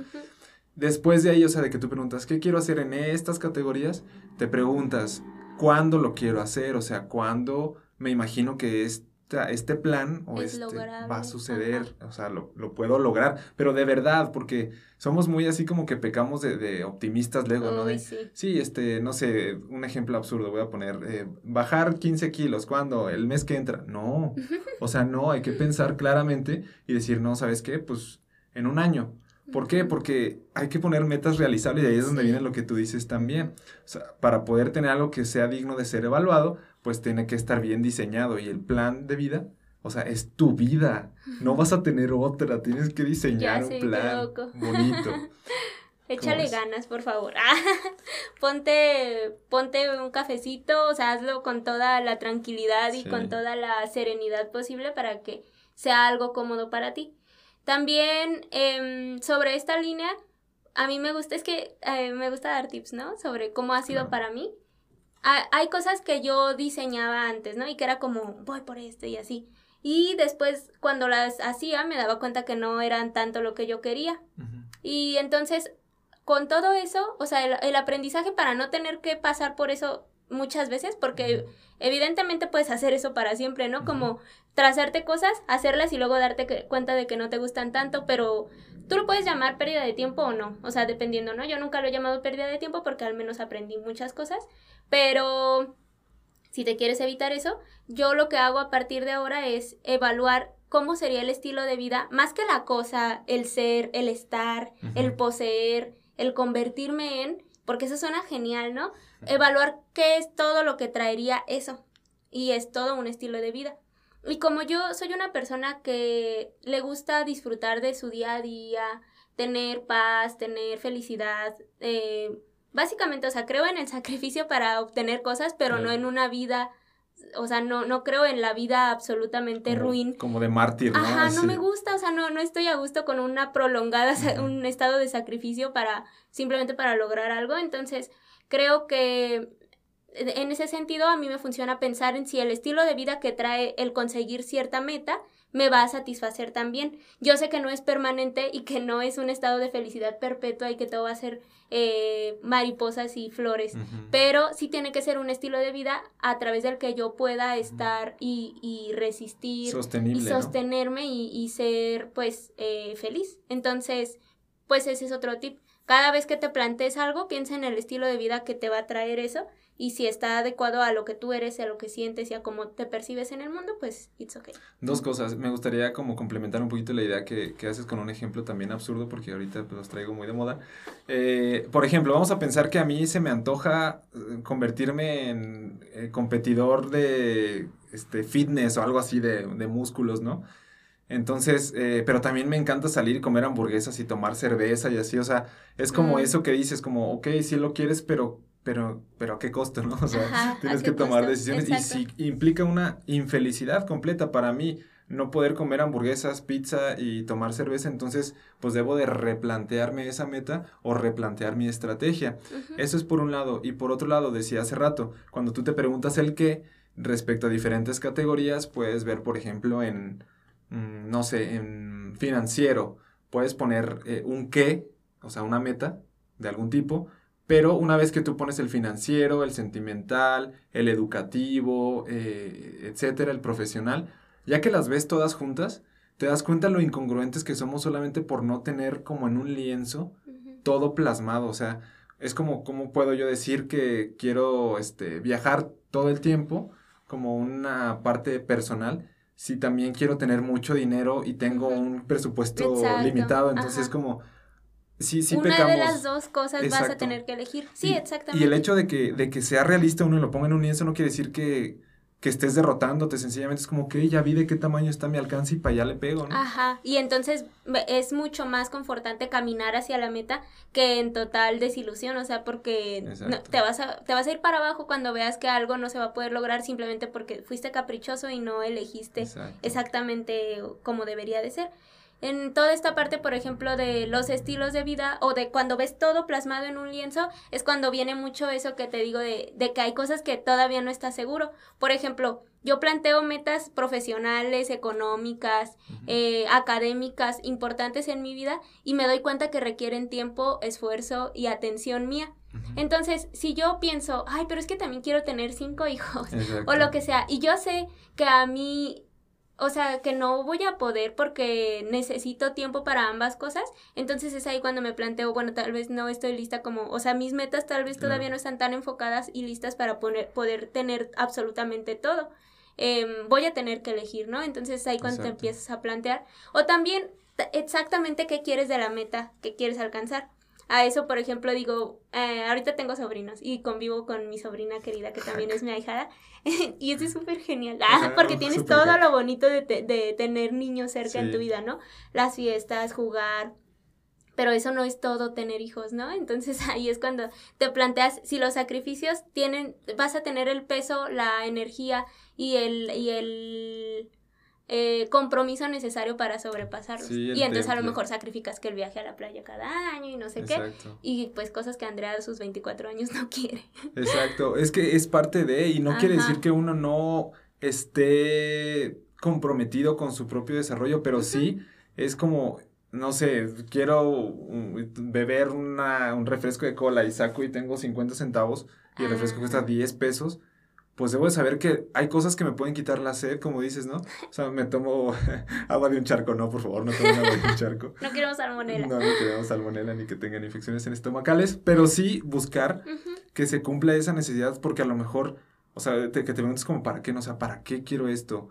Después de ahí, o sea, de que tú preguntas, ¿qué quiero hacer en estas categorías? Te preguntas, ¿cuándo lo quiero hacer? O sea, ¿cuándo me imagino que es este plan o este va a suceder, o sea, lo, puedo lograr, pero de verdad, porque somos muy así como que pecamos de, optimistas luego, ¿no? De, sí. este, no sé, un ejemplo absurdo voy a poner, eh, bajar 15 kilos, ¿cuándo? El mes que entra. No, o sea, no, hay que pensar claramente y decir, no, ¿sabes qué? Pues en un año. ¿Por qué? Porque hay que poner metas realizables y ahí es donde viene lo que tú dices también. O sea, para poder tener algo que sea digno de ser evaluado, pues tiene que estar bien diseñado y el plan de vida, o sea, es tu vida, no vas a tener otra, tienes que diseñar un plan bonito. Échale ganas, por favor. ponte, ponte un cafecito, o sea, hazlo con toda la tranquilidad y con toda la serenidad posible para que sea algo cómodo para ti. También em, sobre esta línea, a mí me gusta, es que eh, me gusta dar tips, ¿no? Sobre cómo ha sido para mí hay cosas que yo diseñaba antes, ¿no? Y que era como, voy por este y así. Y después, cuando las hacía, me daba cuenta que no eran tanto lo que yo quería. Y entonces, con todo eso, o sea, el, aprendizaje para no tener que pasar por eso muchas veces, porque evidentemente puedes hacer eso para siempre, ¿no? Como trazarte cosas, hacerlas y luego darte cuenta de que no te gustan tanto, pero tú lo puedes llamar pérdida de tiempo o no, o sea, dependiendo, ¿no? Yo nunca lo he llamado pérdida de tiempo porque al menos aprendí muchas cosas, pero si te quieres evitar eso, yo lo que hago a partir de ahora es evaluar cómo sería el estilo de vida, más que la cosa, el ser, el estar, el poseer, el convertirme en, porque eso suena genial, ¿no? Evaluar qué es todo lo que traería eso. Y es todo un estilo de vida. Y como yo soy una persona que le gusta disfrutar de su día a día, tener paz, tener felicidad, eh, básicamente, o sea, creo en el sacrificio para obtener cosas, pero no en una vida, o sea, no, no creo en la vida absolutamente ruin. Como de mártir, ¿no? Ajá, no me gusta, o sea, no, no estoy a gusto con una prolongada, un estado de sacrificio para, simplemente para lograr algo, entonces creo que en ese sentido a mí me funciona pensar en si el estilo de vida que trae el conseguir cierta meta me va a satisfacer también. Yo sé que no es permanente y que no es un estado de felicidad perpetua y que todo va a ser eh, mariposas y flores, pero sí tiene que ser un estilo de vida a través del que yo pueda estar y, y resistir y sostenerme y, y, ser pues eh, feliz. Entonces, pues ese es otro tip. Cada vez que te plantees algo, piensa en el estilo de vida que te va a traer eso y si está adecuado a lo que tú eres, a lo que sientes y a cómo te percibes en el mundo, pues it's okay. Dos cosas, me gustaría como complementar un poquito la idea que, que haces con un ejemplo también absurdo, porque ahorita pues, los traigo muy de moda. Eh, por ejemplo, vamos a pensar que a mí se me antoja eh, convertirme en eh, competidor de este, fitness o algo así de, de músculos, ¿no? Entonces, pero también me encanta salir y comer hamburguesas y tomar cerveza y así, o sea, es como eso que dices, como, ok, sí lo quieres, pero pero, pero a qué costo, ¿no? O sea, tienes que tomar decisiones y si implica una infelicidad completa para mí no poder comer hamburguesas, pizza y tomar cerveza, entonces pues debo de replantearme esa meta o replantear mi estrategia. Eso es por un lado. Y por otro lado, decía hace rato, cuando tú te preguntas el qué respecto a diferentes categorías, puedes ver, por ejemplo, en, mm, no sé, en financiero, puedes poner eh, un qué, o sea, una meta de algún tipo, pero una vez que tú pones el financiero, el sentimental, el educativo, eh, etcétera, el profesional, ya que las ves todas juntas, te das cuenta lo incongruentes que somos solamente por no tener como en un lienzo todo plasmado. O sea, es como, ¿cómo puedo yo decir que quiero este, viajar todo el tiempo como una parte personal? Si también quiero tener mucho dinero y tengo un presupuesto limitado, entonces como sí, sí Una de las dos cosas vas a tener que elegir. Sí, exactamente. Y el hecho de que, de que sea realista uno y lo ponga en un lienzo no quiere decir que, que estés derrotándote, sencillamente es como que ya vi de qué tamaño está mi alcance y para allá le pego, ¿no? Ajá, y entonces es mucho más confortante caminar hacia la meta que en total desilusión, o sea, porque te, vas a, te vas a ir para abajo cuando veas que algo no se va a poder lograr simplemente porque fuiste caprichoso y no elegiste exactamente como debería de ser en toda esta parte, por ejemplo, de los estilos de vida o de cuando ves todo plasmado en un lienzo, es cuando viene mucho eso que te digo de, de que hay cosas que todavía no estás seguro. Por ejemplo, yo planteo metas profesionales, económicas, eh, académicas importantes en mi vida y me doy cuenta que requieren tiempo, esfuerzo y atención mía. Entonces, si yo pienso, ay, pero es que también quiero tener cinco hijos o lo que sea, y yo sé que a mí o sea, que no voy a poder porque necesito tiempo para ambas cosas, entonces es ahí cuando me planteo, bueno, tal vez no estoy lista como, o sea, mis metas tal vez todavía no están tan enfocadas y listas para poner, poder tener absolutamente todo. Em, voy a tener que elegir, ¿no? Entonces ahí cuando te empiezas a plantear, o también exactamente qué quieres de la meta que quieres alcanzar. A eso, por ejemplo, digo, eh, ahorita tengo sobrinos y convivo con mi sobrina querida, que también es mi ahijada, y eso es súper genial, ah, porque tienes todo lo bonito de, de, tener niños cerca en tu vida, ¿no? Las fiestas, jugar, pero eso no es todo tener hijos, ¿no? Entonces ahí es cuando te planteas si los sacrificios tienen, vas a tener el peso, la energía y el, y el eh, compromiso necesario para sobrepasarlos. y entonces a lo mejor sacrificas que el viaje a la playa cada año y no sé qué. Y pues cosas que Andrea a sus 24 años no quiere. Exacto, es que es parte de, y no quiere decir que uno no esté comprometido con su propio desarrollo, pero sí es como, no sé, quiero beber una, un refresco de cola y saco y tengo 50 centavos y el refresco cuesta 10 pesos pues debo de saber que hay cosas que me pueden quitar la sed, como dices, ¿no? O sea, me tomo agua de un charco, no, por favor, no tomen agua de un charco. no queremos salmonela. No, no queremos salmonela ni que tengan infecciones en estomacales, pero sí buscar que se cumpla esa necesidad porque a lo mejor, o sea, que te preguntes como, ¿para qué? No, o sea, ¿para qué quiero esto?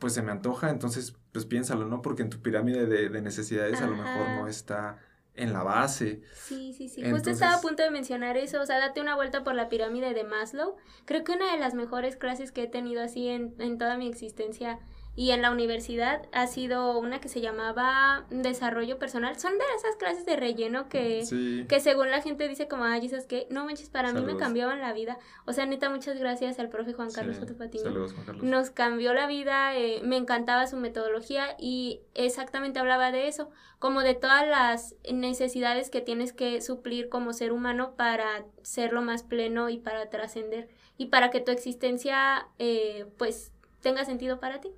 Pues se me antoja, entonces, pues piénsalo, ¿no? Porque en tu pirámide de, de necesidades a lo mejor no está en la base. Sí, sí, sí. Justo estaba a punto de mencionar eso, o sea, date una vuelta por la pirámide de Maslow. Creo que una de las mejores clases que he tenido así en, en toda mi existencia y en la universidad ha sido una que se llamaba desarrollo personal. Son de esas clases de relleno que, que según la gente dice como, ay, ¿sabes qué? No manches, para mí me cambiaban la vida. O sea, neta, muchas gracias al profe Juan Carlos sí. Saludos, Juan Carlos. Nos cambió la vida, eh, me encantaba su metodología y exactamente hablaba de eso, como de todas las necesidades que tienes que suplir como ser humano para ser lo más pleno y para trascender y para que tu existencia, eh, pues, tenga sentido para ti.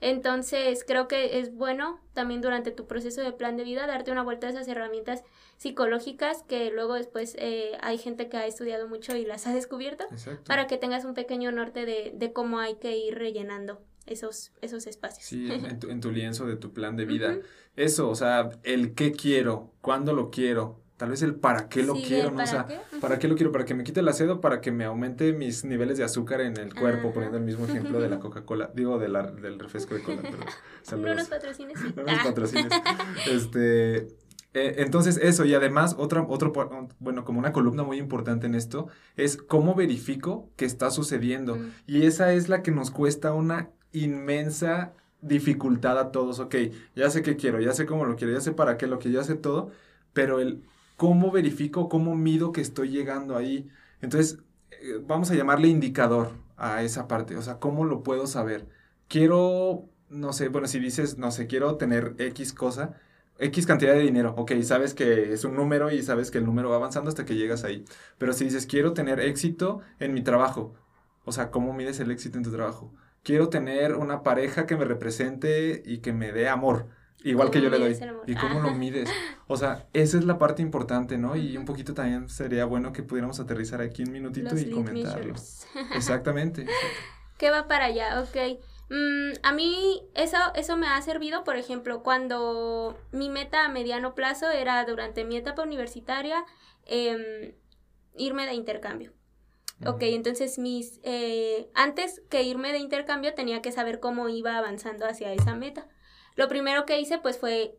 Entonces, creo que es bueno también durante tu proceso de plan de vida darte una vuelta a esas herramientas psicológicas que luego después eh, hay gente que ha estudiado mucho y las ha descubierto para que tengas un pequeño norte de, de cómo hay que ir rellenando esos, esos espacios. Sí, en tu, en tu lienzo de tu plan de vida. Eso, o sea, el qué quiero, cuándo lo quiero, tal vez el para qué lo quiero, ¿no? o sea, ¿para qué lo quiero? ¿Para que me quite el acedo? ¿Para que me aumente mis niveles de azúcar en el cuerpo? Poniendo el mismo ejemplo de la Coca-Cola, digo, de la, del refresco de cola, pero saludos. No nos patrocines. No nos patrocines. este, eh, entonces, eso, y además, otra, otro, bueno, como una columna muy importante en esto, es cómo verifico que está sucediendo. Y esa es la que nos cuesta una inmensa dificultad a todos. Ok, ya sé qué quiero, ya sé cómo lo quiero, ya sé para qué lo que ya sé todo, pero el cómo verifico, cómo mido que estoy llegando ahí. Entonces, eh, vamos a llamarle indicador a esa parte, o sea, ¿cómo lo puedo saber? Quiero, no sé, bueno, si dices, no sé, quiero tener X cosa, X cantidad de dinero, ok, sabes que es un número y sabes que el número va avanzando hasta que llegas ahí. Pero si dices, quiero tener éxito en mi trabajo, o sea, ¿cómo mides el éxito en tu trabajo? Quiero tener una pareja que me represente y que me dé amor. Igual que yo le doy. ¿Y cómo lo mides? O sea, esa es la parte importante, ¿no? Y un poquito también sería bueno que pudiéramos aterrizar aquí un minutito y comentarlo. Exactamente. ¿Qué va para allá? Ok. Mm, a mí eso, eso me ha servido, por ejemplo, cuando mi meta a mediano plazo era durante mi etapa universitaria em, irme de intercambio. Ok, entonces mis, eh, antes que irme de intercambio tenía que saber cómo iba avanzando hacia esa meta. Lo primero que hice pues fue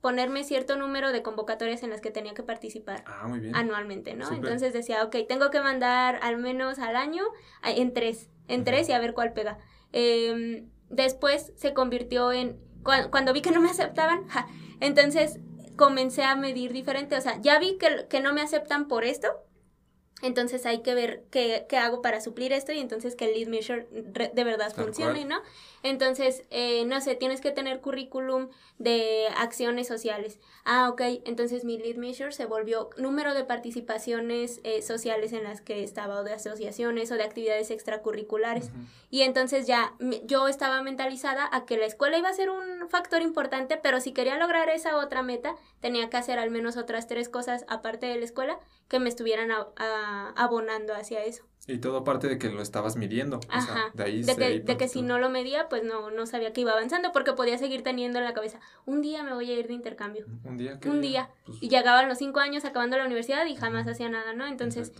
ponerme cierto número de convocatorias en las que tenía que participar ah, anualmente, ¿no? Entonces decía, ok, tengo que mandar al menos al año en tres, en tres y a ver cuál pega. Em, después se convirtió en, cuando vi que no me aceptaban, entonces comencé a medir diferente, o sea, ya vi que, que no me aceptan por esto, entonces hay que ver qué, qué, hago para suplir esto y entonces que el lead measure de verdad funcione, ¿no? Entonces, eh, no sé, tienes que tener currículum de acciones sociales. Ah, ok, entonces mi lead measure se volvió número de participaciones eh, sociales en las que estaba o de asociaciones o de actividades extracurriculares. Y entonces ya yo estaba mentalizada a que la escuela iba a ser un factor importante, pero si quería lograr esa otra meta, tenía que hacer al menos otras tres cosas aparte de la escuela que me estuvieran abonando hacia eso. Y todo parte de que lo estabas midiendo. Ajá. de ahí de que, de que si no lo medía, pues no, no sabía que iba avanzando, porque podía seguir teniendo en la cabeza, un día me voy a ir de intercambio. Un día. Un día. Pues y llegaban los cinco años acabando la universidad y jamás hacía nada, ¿no? Entonces,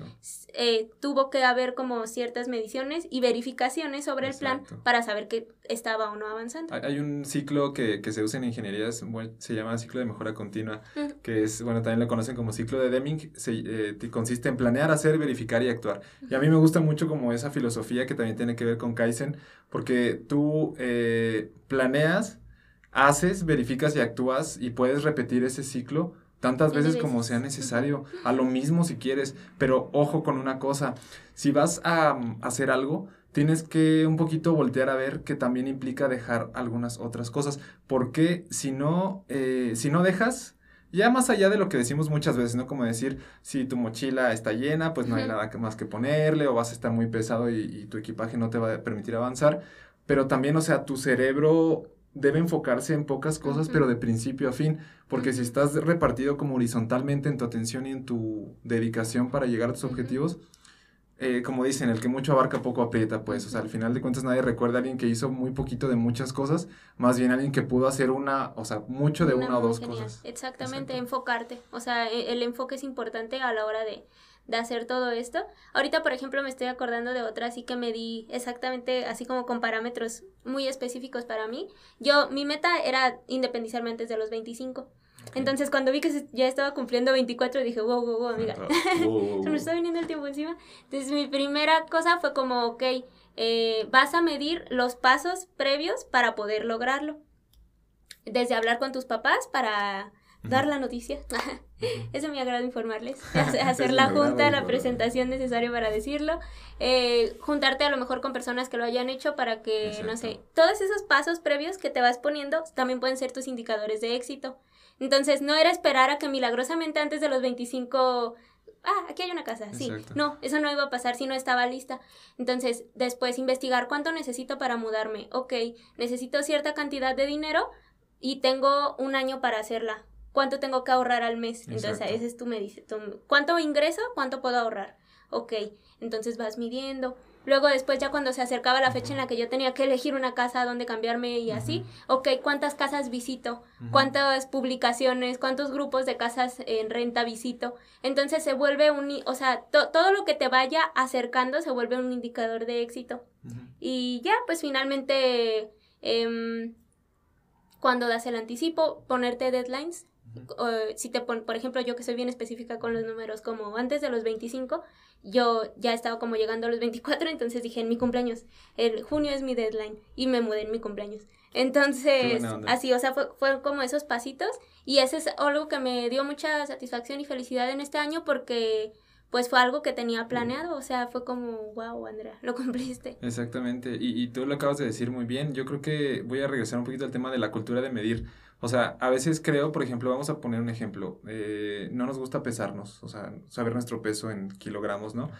eh, tuvo que haber como ciertas mediciones y verificaciones sobre el plan para saber que estaba o no avanzando. Hay un ciclo que, que se usa en ingeniería, se llama ciclo de mejora continua, que es, bueno, también lo conocen como ciclo de Deming, se, eh, consiste en planear, hacer, verificar y actuar. Y a mí me gusta mucho como esa filosofía que también tiene que ver con Kaizen, porque tú eh, planeas, haces, verificas y actúas y puedes repetir ese ciclo tantas veces como sea necesario, a lo mismo si quieres, pero ojo con una cosa, si vas a mm, hacer algo, tienes que un poquito voltear a ver que también implica dejar algunas otras cosas, porque si no, eh, si no dejas, ya más allá de lo que decimos muchas veces, ¿no? Como decir, si tu mochila está llena, pues no hay nada más que ponerle o vas a estar muy pesado y, tu equipaje no te va a permitir avanzar. Pero también, o sea, tu cerebro debe enfocarse en pocas cosas, pero de principio a fin, porque si estás repartido como horizontalmente en tu atención y en tu dedicación para llegar a tus objetivos, eh, como dicen, el que mucho abarca poco aprieta, pues, o sea, al final de cuentas nadie recuerda a alguien que hizo muy poquito de muchas cosas, más bien alguien que pudo hacer una, o sea, mucho de una, o dos cosas. Exactamente, enfocarte, o sea, e, el enfoque es importante a la hora de, de hacer todo esto. Ahorita, por ejemplo, me estoy acordando de otra, así que me di exactamente, así como con parámetros muy específicos para mí. Yo, mi meta era independizarme antes de los 25. Entonces, cuando vi que ya estaba cumpliendo 24, dije, wow, wow, wow, amiga, se me está viniendo el tiempo encima. Entonces, mi primera cosa fue como, ok, eh, vas a medir los pasos previos para poder lograrlo. Desde hablar con tus papás para dar la noticia. Eso me agrada informarles. Hacer la junta, la presentación necesaria para decirlo. Eh, juntarte a lo mejor con personas que lo hayan hecho para que, no sé, todos esos pasos previos que te vas poniendo también pueden ser tus indicadores de éxito. Entonces, no era esperar a que milagrosamente antes de los 25 ah, aquí hay una casa, sí. No, eso no iba a pasar si no estaba lista. Entonces, después investigar cuánto necesito para mudarme. Ok, necesito cierta cantidad de dinero y tengo un año para hacerla. ¿Cuánto tengo que ahorrar al mes? Entonces, ese es tú me dices, ¿cuánto ingreso? ¿Cuánto puedo ahorrar? Ok, entonces vas midiendo. Luego después ya cuando se acercaba la fecha en la que yo tenía que elegir una casa donde cambiarme y así, ok, ¿cuántas casas visito? ¿Cuántas publicaciones? ¿Cuántos grupos de casas en renta visito? Entonces se vuelve un, o sea, todo lo que te vaya acercando se vuelve un indicador de éxito. Y ya, pues finalmente, em, cuando das el anticipo, ponerte deadlines si te pon, por ejemplo, yo que soy bien específica con los números, como antes de los 25, yo ya estaba como llegando a los 24, entonces dije en mi cumpleaños, el junio es mi deadline y me mudé en mi cumpleaños. Entonces, así, o sea, fue, fue como esos pasitos y ese es algo que me dio mucha satisfacción y felicidad en este año porque pues fue algo que tenía planeado, o sea, fue como, wow, Andrea, lo cumpliste. Exactamente, y, y tú lo acabas de decir muy bien, yo creo que voy a regresar un poquito al tema de la cultura de medir. O sea, a veces creo, por ejemplo, vamos a poner un ejemplo, eh, no nos gusta pesarnos, o sea, saber nuestro peso en kilogramos, ¿no?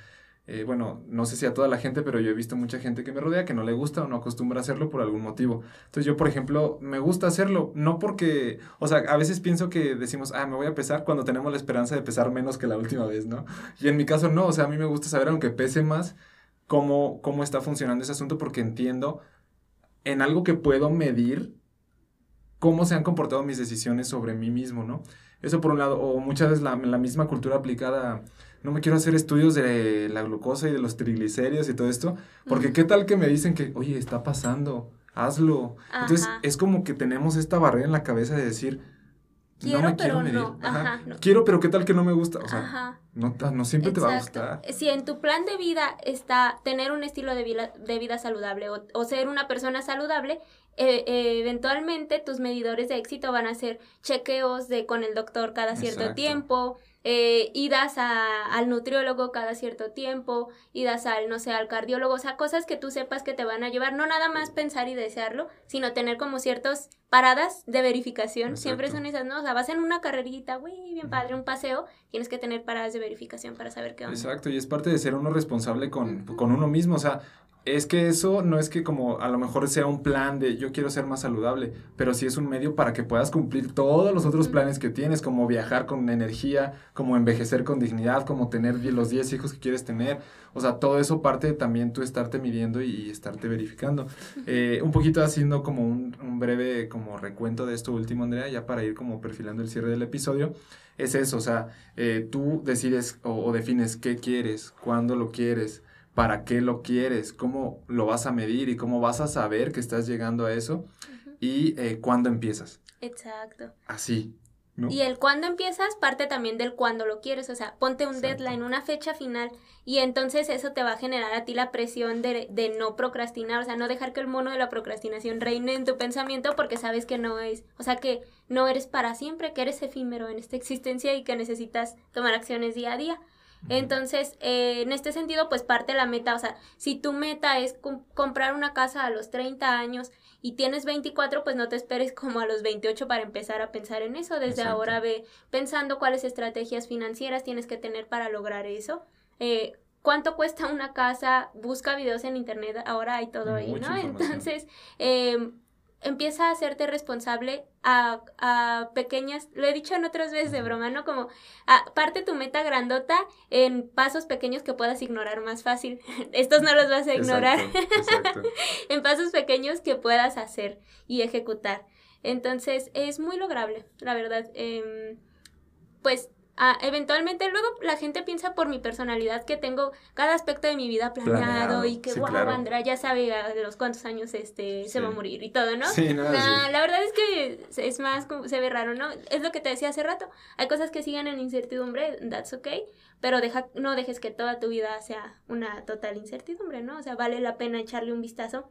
Eh, bueno, no sé si a toda la gente, pero yo he visto mucha gente que me rodea que no le gusta o no acostumbra hacerlo por algún motivo. Entonces yo, por ejemplo, me gusta hacerlo, no porque, o sea, a veces pienso que decimos, ah, me voy a pesar cuando tenemos la esperanza de pesar menos que la última vez, ¿no? Y en mi caso no, o sea, a mí me gusta saber, aunque pese más, cómo, cómo está funcionando ese asunto porque entiendo en algo que puedo medir cómo se han comportado mis decisiones sobre mí mismo, ¿no? Eso por un lado, o muchas veces la, la misma cultura aplicada no me quiero hacer estudios de la glucosa y de los triglicéridos y todo esto, porque qué tal que me dicen que, oye, está pasando, hazlo. Entonces es como que tenemos esta barrera en la cabeza de decir, quiero, no me quiero medir. No. Ajá, Quiero, pero qué tal que no me gusta. O sea, no, no, siempre te va a gustar. Si en tu plan de vida está tener un estilo de vida, de vida saludable o, o ser una persona saludable, e, eventualmente tus medidores de éxito van a ser chequeos de con el doctor cada cierto tiempo, eh, idas a, al nutriólogo cada cierto tiempo, idas al, no sé, al cardiólogo, o sea, cosas que tú sepas que te van a llevar, no nada más pensar y desearlo, sino tener como ciertas paradas de verificación, siempre son esas, ¿no? O sea, vas en una carrerita, güey, bien padre, un paseo, tienes que tener paradas de verificación para saber qué onda. Exacto, y es parte de ser uno responsable con, con uno mismo, o sea, es que eso no es que como a lo mejor sea un plan de yo quiero ser más saludable, pero sí es un medio para que puedas cumplir todos los otros planes que tienes, como viajar con energía, como envejecer con dignidad, como tener los 10 hijos que quieres tener. O sea, todo eso parte de también tú estarte midiendo y estarte verificando. Eh, un poquito haciendo como un, breve como recuento de esto último, Andrea, ya para ir como perfilando el cierre del episodio. Es eso, o sea, eh, tú decides o, o defines qué quieres, cuándo lo quieres, para qué lo quieres, cómo lo vas a medir y cómo vas a saber que estás llegando a eso y eh, cuándo empiezas. Exacto. Así. ¿no? Y el cuándo empiezas parte también del cuándo lo quieres, o sea, ponte un deadline, una fecha final y entonces eso te va a generar a ti la presión de, de, no procrastinar, o sea, no dejar que el mono de la procrastinación reine en tu pensamiento porque sabes que no es, o sea, que no eres para siempre, que eres efímero en esta existencia y que necesitas tomar acciones día a día. Entonces, eh, en este sentido, pues parte la meta, o sea, si tu meta es comprar una casa a los 30 años y tienes 24, pues no te esperes como a los 28 para empezar a pensar en eso. Desde ahora ve pensando cuáles estrategias financieras tienes que tener para lograr eso. Eh, ¿Cuánto cuesta una casa? Busca videos en internet, ahora hay todo ahí, ¿no? Entonces, eh, empieza a hacerte responsable a, a, pequeñas, lo he dicho en otras veces de broma, ¿no? Como a, parte tu meta grandota en pasos pequeños que puedas ignorar más fácil. Estos no los vas a ignorar. en pasos pequeños que puedas hacer y ejecutar. Entonces es muy lograble, la verdad. Eh, pues Ah, eventualmente luego la gente piensa por mi personalidad que tengo cada aspecto de mi vida planeado, y que, wow, Andrea ya sabe a los cuántos años este se va a morir y todo, ¿no? Sí, no, La verdad es que es más, se ve raro, ¿no? Es lo que te decía hace rato. Hay cosas que siguen en incertidumbre, that's okay, pero deja, no dejes que toda tu vida sea una total incertidumbre, ¿no? O sea, vale la pena echarle un vistazo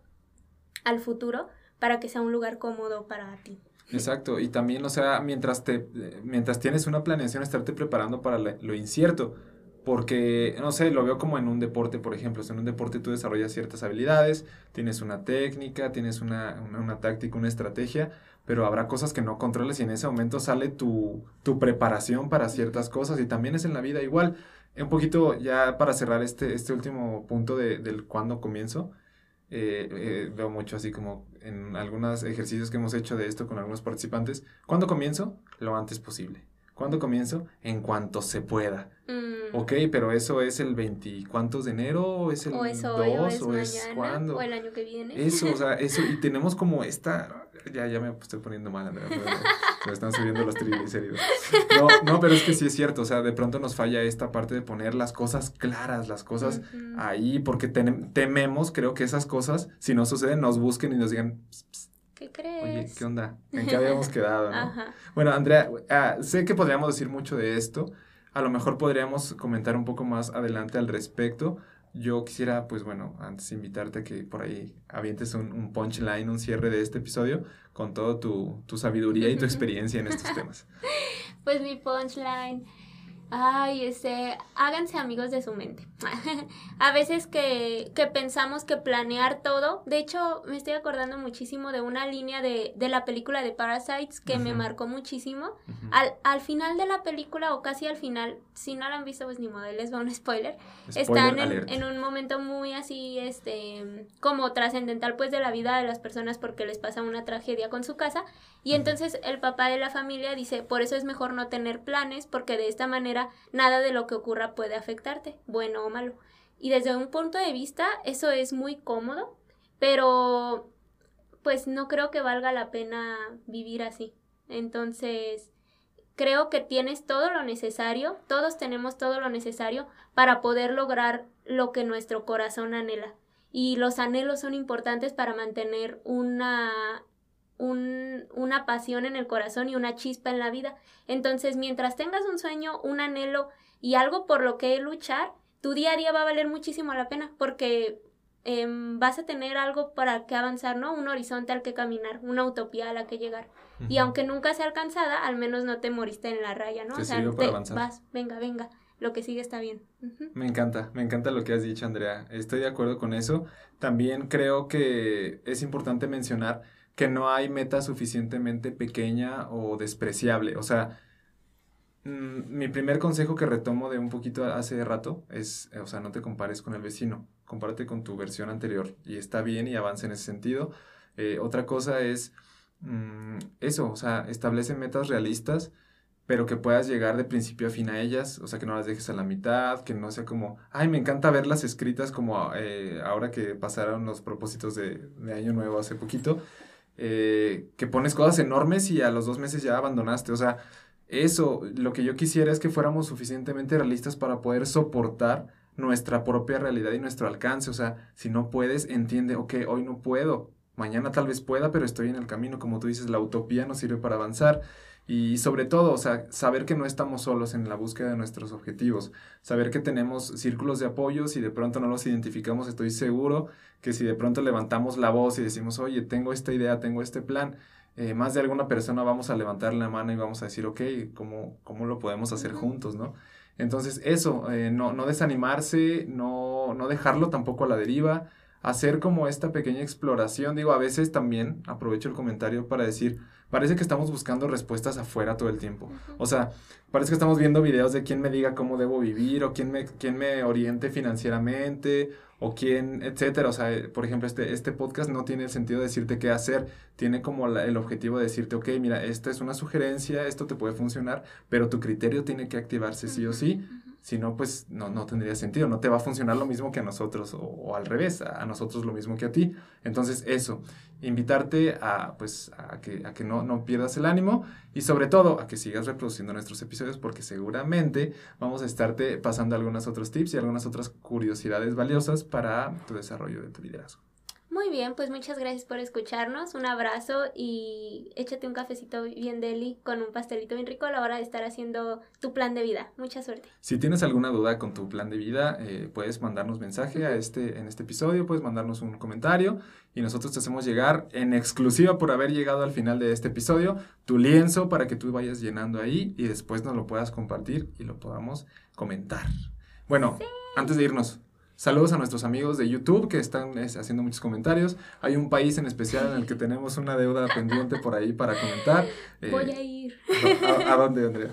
al futuro para que sea un lugar cómodo para ti. Exacto, y también, o sea, mientras, te, mientras tienes una planeación, estarte preparando para lo incierto, porque, no sé, lo veo como en un deporte, por ejemplo, en un deporte tú desarrollas ciertas habilidades, tienes una técnica, tienes una, una, táctica, una estrategia, pero habrá cosas que no controles y en ese momento sale tu, tu preparación para ciertas cosas y también es en la vida igual. un poquito ya para cerrar este, este último punto de, del cuándo comienzo, eh, eh, veo mucho así como en algunos ejercicios que hemos hecho de esto con algunos participantes. ¿Cuándo comienzo? Lo antes posible. ¿Cuándo comienzo? En cuanto se pueda. Mm. Ok, pero eso es el 20, ¿cuántos de enero? ¿Es el o es hoy, 2? ¿O es, cuándo? ¿O el año que viene? Eso, o sea, eso, y tenemos como esta, ya, ya me estoy poniendo mal, Andrea, me están subiendo los triglicéridos. No, no, pero es que sí es cierto, o sea, de pronto nos falla esta parte de poner las cosas claras, las cosas ahí, porque tememos, creo que esas cosas, si no suceden, nos busquen y nos digan, ¿Qué crees? Oye, ¿qué onda? ¿En qué habíamos quedado? ¿no? Bueno, Andrea, ah, sé que podríamos decir mucho de esto. A lo mejor podríamos comentar un poco más adelante al respecto. Yo quisiera, pues bueno, antes invitarte a que por ahí avientes un, un punchline, un cierre de este episodio con toda tu, tu sabiduría y tu experiencia en estos temas. Pues mi punchline Ay, este, háganse amigos de su mente. a veces que, que, pensamos que planear todo, de hecho me estoy acordando muchísimo de una línea de, de la película de Parasites que me marcó muchísimo. al, al, final de la película o casi al final, si no la han visto pues ni modo, les va un spoiler. Están en, en, un momento muy así, este, como trascendental pues de la vida de las personas porque les pasa una tragedia con su casa. Y entonces el papá de la familia dice, por eso es mejor no tener planes porque de esta manera nada de lo que ocurra puede afectarte, bueno o malo. Y desde un punto de vista, eso es muy cómodo, pero pues no creo que valga la pena vivir así. Entonces, creo que tienes todo lo necesario, todos tenemos todo lo necesario para poder lograr lo que nuestro corazón anhela. Y los anhelos son importantes para mantener una un, una pasión en el corazón y una chispa en la vida. Entonces, mientras tengas un sueño, un anhelo y algo por lo que luchar, tu día a día va a valer muchísimo la pena porque em, vas a tener algo para que avanzar, ¿no? Un horizonte al que caminar, una utopía a la que llegar. Y aunque nunca sea alcanzada, al menos no te moriste en la raya, ¿no? o sea, te, vas, venga, venga lo que sigue está bien. Me encanta, me encanta lo que has dicho, Andrea. Estoy de acuerdo con eso. También creo que es importante mencionar que no hay meta suficientemente pequeña o despreciable. O sea, mm, mi primer consejo que retomo de un poquito hace rato es, o sea, no te compares con el vecino, compárate con tu versión anterior y está bien y avanza en ese sentido. Eh, otra cosa es mm, eso, o sea, establece metas realistas, pero que puedas llegar de principio a fin a ellas, o sea, que no las dejes a la mitad, que no sea como, ay, me encanta verlas escritas como eh, ahora que pasaron los propósitos de, de Año Nuevo hace poquito, eh, que pones cosas enormes y a los dos meses ya abandonaste. O sea, eso, lo que yo quisiera es que fuéramos suficientemente realistas para poder soportar nuestra propia realidad y nuestro alcance. O sea, si no puedes, entiende, ok, hoy no puedo, mañana tal vez pueda, pero estoy en el camino. Como tú dices, la utopía nos sirve para avanzar. Y sobre todo, o sea, saber que no estamos solos en la búsqueda de nuestros objetivos, saber que tenemos círculos de apoyo, si de pronto no los identificamos, estoy seguro que si de pronto levantamos la voz y decimos, oye, tengo esta idea, tengo este plan, eh, más de alguna persona vamos a levantar la mano y vamos a decir, ok, ¿cómo, cómo lo podemos hacer juntos, no? Entonces, eso, eh, no, no desanimarse, no, no dejarlo tampoco a la deriva, hacer como esta pequeña exploración. Digo, a veces también aprovecho el comentario para decir, parece que estamos buscando respuestas afuera todo el tiempo. O sea, parece que estamos viendo videos de quién me diga cómo debo vivir o quién me, quién me oriente financieramente o quién, etcétera. O sea, por ejemplo, este, este podcast no tiene el sentido de decirte qué hacer, tiene como el objetivo de decirte, ok, mira, esta es una sugerencia, esto te puede funcionar, pero tu criterio tiene que activarse sí o sí. Si no, pues no, no tendría sentido, no te va a funcionar lo mismo que a nosotros o, al revés, a, nosotros lo mismo que a ti. Entonces eso, invitarte a, pues, a que, a que no, no pierdas el ánimo y sobre todo a que sigas reproduciendo nuestros episodios porque seguramente vamos a estarte pasando algunos otros tips y algunas otras curiosidades valiosas para tu desarrollo de tu liderazgo. Muy bien, pues muchas gracias por escucharnos. Un abrazo y échate un cafecito bien deli con un pastelito bien rico a la hora de estar haciendo tu plan de vida. Mucha suerte. Si tienes alguna duda con tu plan de vida, eh, puedes mandarnos mensaje a este, en este episodio, puedes mandarnos un comentario y nosotros te hacemos llegar en exclusiva por haber llegado al final de este episodio tu lienzo para que tú vayas llenando ahí y después nos lo puedas compartir y lo podamos comentar. Bueno, antes de irnos, Saludos a nuestros amigos de YouTube que están haciendo muchos comentarios. Hay un país en especial en el que tenemos una deuda pendiente por ahí para comentar. Voy a ir. ¿A, dónde, Andrea?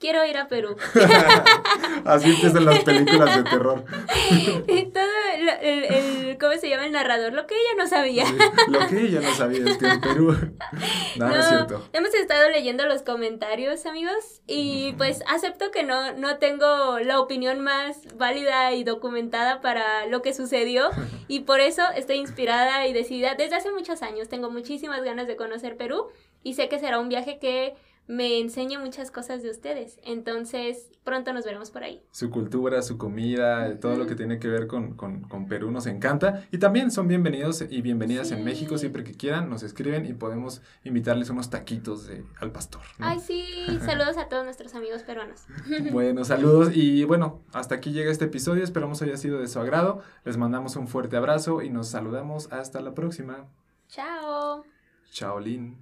quiero ir a Perú. Así empiezan las películas de terror. Todo el, el, ¿cómo se llama el narrador? Lo que ella no sabía. lo que ella no sabía es que en Perú. no, no, es cierto. Hemos estado leyendo los comentarios, amigos, y pues acepto que no, no tengo la opinión más válida y documentada para lo que sucedió, y por eso estoy inspirada y decidida. Desde hace muchos años tengo muchísimas ganas de conocer Perú, y sé que será un viaje que me enseña muchas cosas de ustedes. Entonces, pronto nos veremos por ahí. Su cultura, su comida, todo lo que tiene que ver con, Perú nos encanta. Y también son bienvenidos y bienvenidas en México siempre que quieran. Nos escriben y podemos invitarles unos taquitos de, al pastor. Ay, sí. Saludos a todos nuestros amigos peruanos. bueno, saludos. Y bueno, hasta aquí llega este episodio. Esperamos haya sido de su agrado. Les mandamos un fuerte abrazo y nos saludamos hasta la próxima. Chao. Chao, Lin.